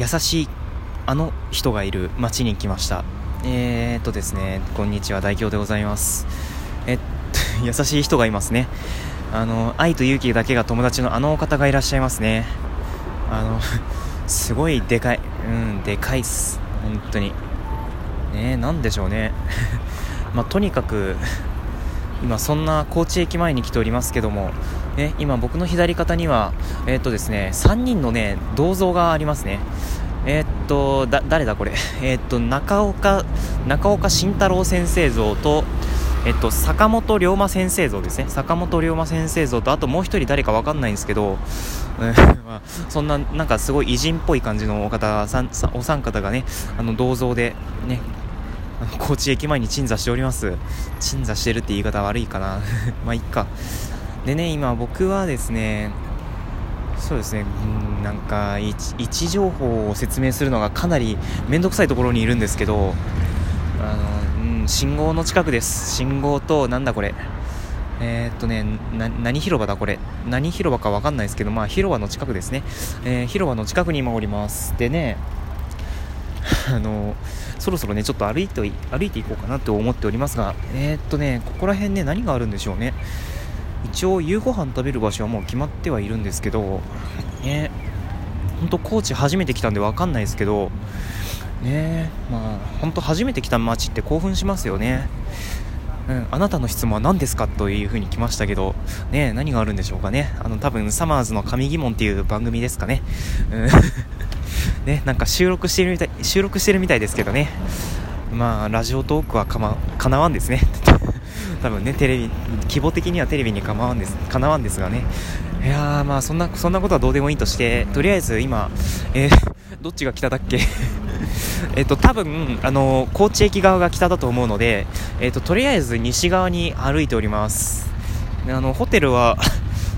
優しいあの人がいる町に来ました。えー、っとですねこんにちは大京でございます。えっと 優しい人がいますね。あの愛と勇気だけが友達のあのお方がいらっしゃいますね。あの すごいでかいうんでかいっす。本当に。ねなんでしょうね。まあ、とにかく今そんな高知駅前に来ておりますけども、ね、今僕の左肩には、えー、っとですね、3人のね、銅像がありますね。えー、っと、だ、誰だこれ？えー、っと、中岡、中岡慎太郎先生像と、えっと、坂本龍馬先生像ですね。坂本龍馬先生像と、あともう一人誰かわかんないんですけど、まあ、そんな、なんかすごい偉人っぽい感じのお方さん、お三方がね、あの、銅像で、ね、高知駅前に鎮座しております。鎮座してるって言い方悪いかな。まあいっか。でね今僕はですねそうですねうんなんか位置情報を説明するのがかなり面倒くさいところにいるんですけどあの、うん、信号の近くです。信号となんだこれ。えー、っとね何広場だこれ。何広場か分かんないですけどまあ広場の近くですね、えー、広場の近くに今おります。でね あのそろそろねちょっと歩いて歩いていこうかなと思っておりますがえー、っとねここら辺ね何があるんでしょうね一応夕ご飯食べる場所はもう決まってはいるんですけどね本当高知初めて来たんで分かんないですけどねまあ本当初めて来た街って興奮しますよねうん、あなたの質問は何ですかというふうに来ましたけど、ね、何があるんでしょうかね。あの、多分、サマーズの神疑問っていう番組ですかね。うんね、なんか収録してるみたい、収録してるみたいですけどね。まあ、ラジオトークはかま、かなわんですね。多分ね、テレビ、規模的にはテレビにかまわんです、かなわんですがね。いやー、まあ、そんな、そんなことはどうでもいいとして、とりあえず今、えー、どっちが北だっけ？えっと、多分、あの、高知駅側が北だと思うので、えっと、とりあえず西側に歩いております。あの、ホテルは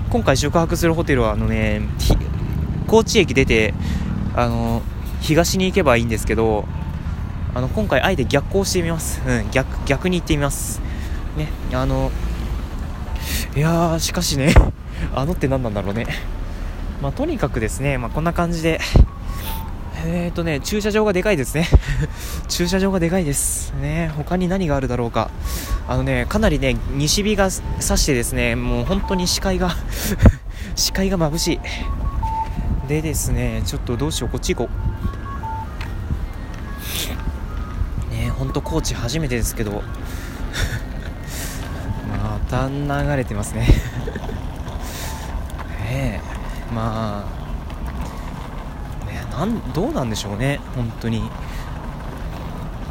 今回宿泊するホテルは、あのね、高知駅出て、あの東に行けばいいんですけどあの今回あえて逆行してみます、うん、逆逆に行ってみますねあのいやーしかしね あのって何なんだろうねまあ、とにかくですね、まあ、こんな感じでえーとね、駐車場がでかいですね。駐車場がでかいです。ね、他に何があるだろうか。あのね、かなりね、西日が差してですね、もう本当に視界が 視界が眩しい。でですねちょっとどうしようこっち行こう。ねほんと高知初めてですけど。また流れてますね。ねえまあねなんどうなんでしょうね本当に。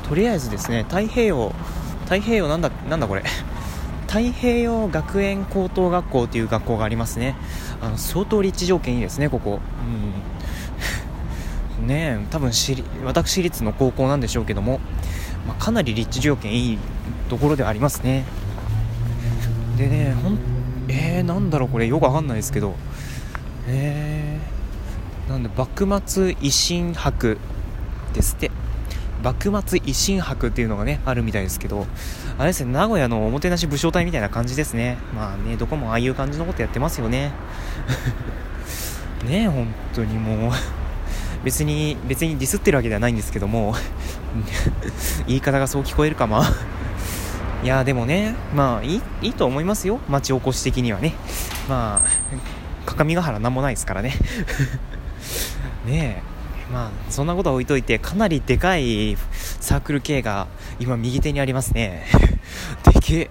とりあえずですね太平洋太平洋なんだなんだこれ。太平洋学園高等学校という学校がありますね。あの相当立地条件いいですねここ、うん、ね多分私立の高校なんでしょうけども、まあ、かなり立地条件いいところではありますね。でねほんえー、なんだろうこれよくわかんないですけど。えー、なんで幕末維新博ですって幕末維新博っていうのがね、あるみたいですけど、あれですね、名古屋のおもてなし武将隊みたいな感じですね。まあね、どこもああいう感じのことやってますよね。ねえ、本当にもう別に、別にディスってるわけではないんですけども 言い方がそう聞こえるかまいやでもね、まあいい、いいと思いますよ。町おこし的にはね。まあ、各務原なんもないですからね ねえ。まあそんなことは置いといてかなりでかいサークル系が今右手にありますね でけ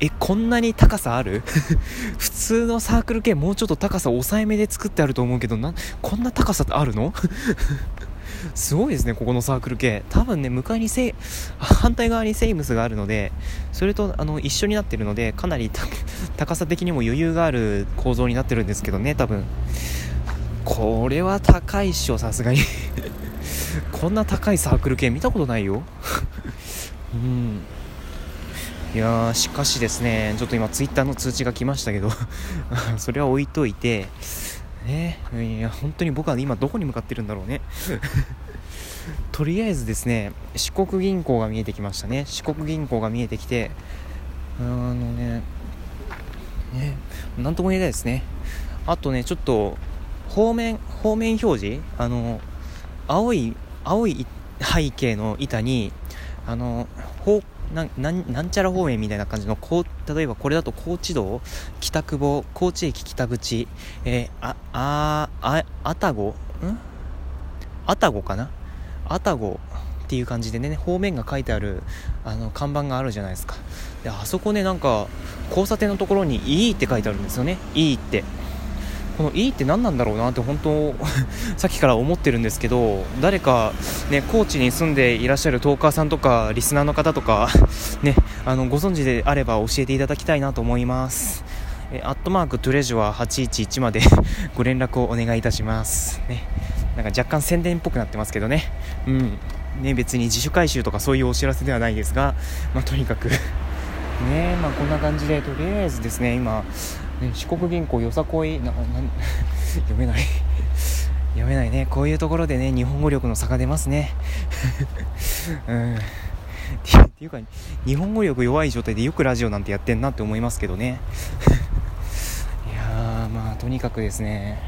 えこんなに高さある？普通のサークル系もうちょっと高さ抑えめで作ってあると思うけどなこんな高さってあるの？すごいですね、ここのサークル系。多分ね、向かいにセ、反対側にセイムスがあるので、それとあの一緒になってるので、かなり高さ的にも余裕がある構造になってるんですけどね、多分。これは高いっしょさすがに。こんな高いサークル系見たことないよ。うん。いやしかしですねちょっと今ツイッターの通知が来ましたけど それは置いといてねいや本当に僕は今どこに向かってるんだろうね。とりあえずですね四国銀行が見えてきましたね。四国銀行が見えてきてあのねねなんとも言えないですね。あとねちょっと方面方面表示？あの青い青い背景の板にあの方ななんなんちゃら方面みたいな感じのこう例えばこれだと高知道北久保高知駅北口えー、ああああたごん？あたごかな？あたごっていう感じでね方面が書いてあるあの看板があるじゃないですか。であそこねなんか交差点のところに「いい」って書いてあるんですよね「いい」って。この「いい」って何なんだろうなって本当 さっきから思ってるんですけど誰かね高知に住んでいらっしゃるトーカーさんとかリスナーの方とか ねあのご存知であれば教えていただきたいなと思います。えアットマークトゥレジュア811まで ご連絡をお願いいたします。ねなんか若干宣伝っぽくなってますけどね。うん。ね、別に自主回収とかそういうお知らせではないですが、まあ、とにかく。ねまあ、こんな感じでとりあえずですね今ね四国銀行よさこいな な読めない。読めないね。こういうところでね日本語力の差が出ますね。うん。っていうか日本語力弱い状態でよくラジオなんてやってんなって思いますけどね。いやまあとにかくですね。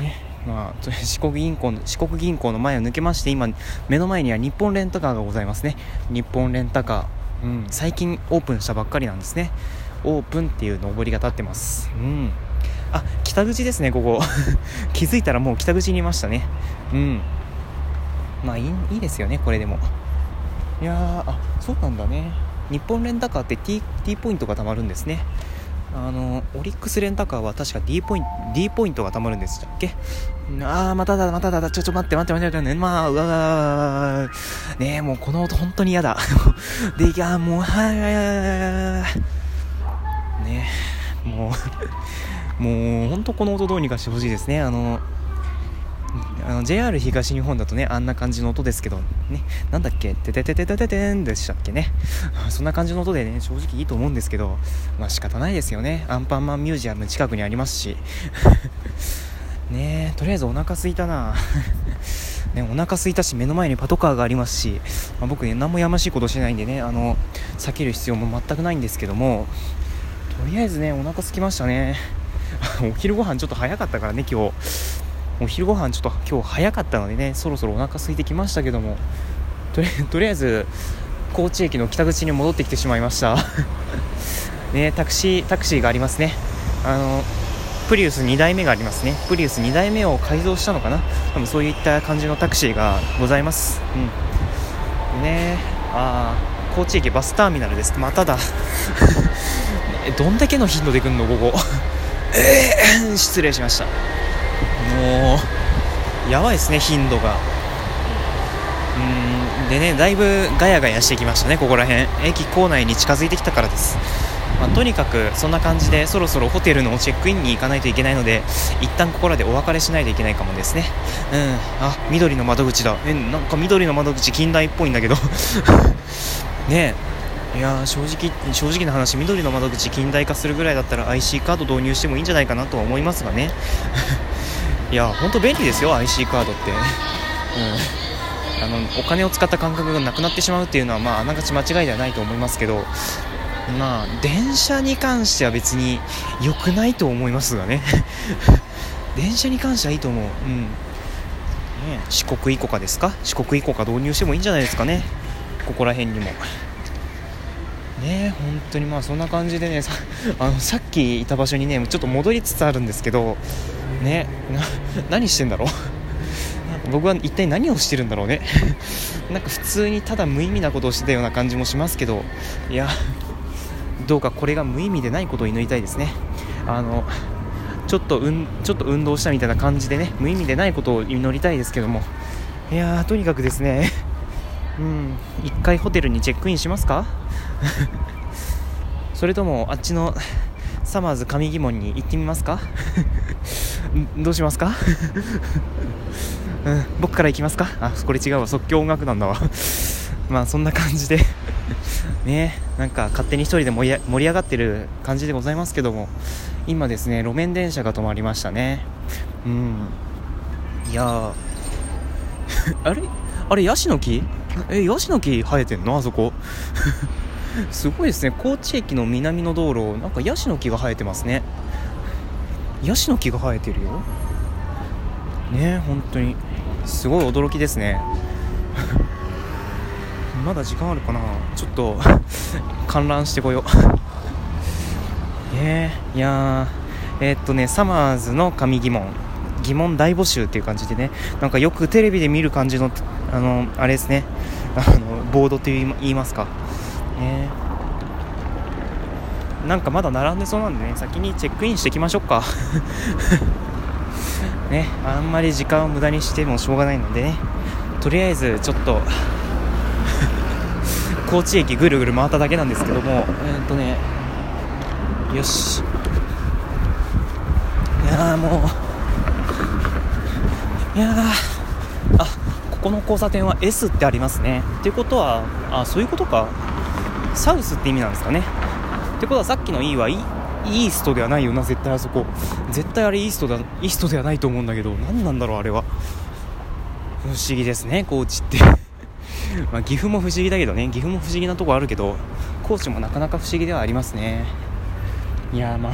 ねまあ、四国銀行の四国銀行の前を抜けまして今目の前には日本レンタカーがございますね。日本レンタカー、うん、最近オープンしたばっかりなんですね。オープンっていう上りが立ってます。うん。あ北口ですねここ。気づいたらもう北口にいましたね。うん。まあいいいいですよねこれでも。いやーあそうなんだね。日本レンタカーって T, T ポイントがたまるんですね。あのオリックスレンタカーは確か D ポイント D ポイントがたまるんでしたっけ？ああまただまただちょちょ待って待って待って待ってまあうわねえもうこの音本当に嫌だ。でいやもうはいね。もうもう本当この音どうにかしてほしいですね。あのあの JR 東日本だとねあんな感じの音ですけどね。なんだっけ？てててててててんでしたっけね。そんな感じの音でね正直いいと思うんですけどまあ仕方ないですよね。アンパンマンミュージアム近くにありますし。ねとりあえずお腹すいたな。ね、お腹すいたし目の前にパトカーがありますし、まあ、僕ね何もやましいことしてないんでねあの避ける必要も全くないんですけどもとりあえずねお腹すきましたね。お昼ご飯ちょっと早かったからね今日。お昼ご飯ちょっと今日早かったのでねそろそろお腹空いてきましたけども。とりとりあえず高知駅の北口に戻ってきてしまいました。ねタクシータクシーがありますね。あのプリウス2台目がありますね。プリウス2台目を改造したのかな。多分そういった感じのタクシーがございます。うん。ねああ高知駅バスターミナルです。まただ。どんだけの頻度で来んの？午後 えー、失礼しました。もうやばいですね頻度が。うんでねだいぶガヤガヤしてきましたねここら辺。駅構内に近づいてきたからです。まあ、とにかくそんな感じでそろそろホテルのチェックインに行かないといけないので一旦ここらでお別れしないといけないかもですね。うんあ緑の窓口だ。えなんか緑の窓口近代っぽいんだけど。ねいや正直正直な話緑の窓口近代化するぐらいだったら IC カード導入してもいいんじゃないかなとは思いますがね。いや本当便利ですよ IC カードって、うん、あのお金を使った感覚がなくなってしまうっていうのはまああながち間違いではないと思いますけど。まあ電車に関しては別に良くないと思いますがね。電車に関してはいいと思う。うん。ね四国イコカですか？四国イコカ導入してもいいんじゃないですかね。ここら辺にも。ね本当にまあそんな感じでねさ あのさっきいた場所にねちょっと戻りつつあるんですけどね何してんだろう？僕は一体何をしてるんだろうね？なんか普通にただ無意味なことをしてたような感じもしますけどいやどうかこれが無意味でないことを祈りたいですね。あのちょっとうんちょっと運動したみたいな感じでね無意味でないことを祈りたいですけども。いやーとにかくですねうん。1回ホテルにチェックインしますか？それともあっちのサマーズ上疑問に行ってみますか？どうしますか？うん、僕から行きますか？あこれ違うわ。即興音楽なんだわ。まあそんな感じで。ね。なんか勝手に1人で盛り上がってる感じでございますけども。今ですね路面電車が止まりましたね。うん。いやあれ？あれヤシの木？えヤシの木生えてんの？あそこ。すごいですね。高知駅の南の道路なんかヤシの木が生えてますね。ヤシの木が生えてるよ。ね本当に。すごい驚きですね。まだ時間あるかな？ちょっと 観覧してこよう。え、いやえー、っとねサマーズの神疑問。疑問大募集っていう感じでね。なんかよくテレビで見る感じのあのあれですね。あのボードって言いますか、ね、なんかまだ並んでそうなんでね先にチェックインしてきましょうか。ねあんまり時間を無駄にしてもしょうがないのでね。とりあえずちょっと 高知駅ぐるぐる回っただけなんですけども。えー、っとね。よし。いやもう。いやこの交差点は S ってありますね。っていうことはあそういうことか。サウスって意味なんですかね。ってことはさっきの E はイーストではないよな絶対あそこ。絶対あれイーストだイーストではないと思うんだけど何なんだろうあれは。不思議ですね高知って。まあ岐阜も不思議だけどね。岐阜も不思議なとこあるけど高知もなかなか不思議ではありますね。いやまあ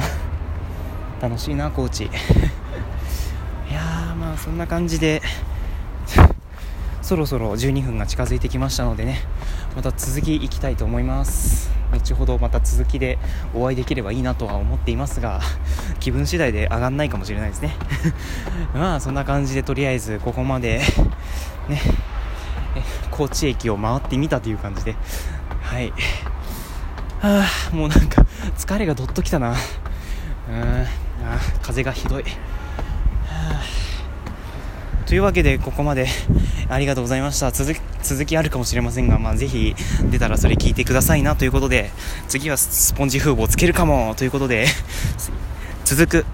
楽しいな高知。いやまあそんな感じでそろそろ12分が近づいてきましたのでねまた続きいきたいと思います。後ほどまた続きでお会いできればいいなとは思っていますが気分次第で上がんないかもしれないですね。まあそんな感じでとりあえずここまでね高知駅を回ってみたという感じで。はい。はあもうなんか疲れがどっときたな。うん。あ風がひどい、はあ、というわけでここまで ありがとうございました。続きあるかもしれませんが、まあ、ぜひ出たらそれ聞いてくださいな。ということで次はスポンジ風防つけるかも。ということで 続く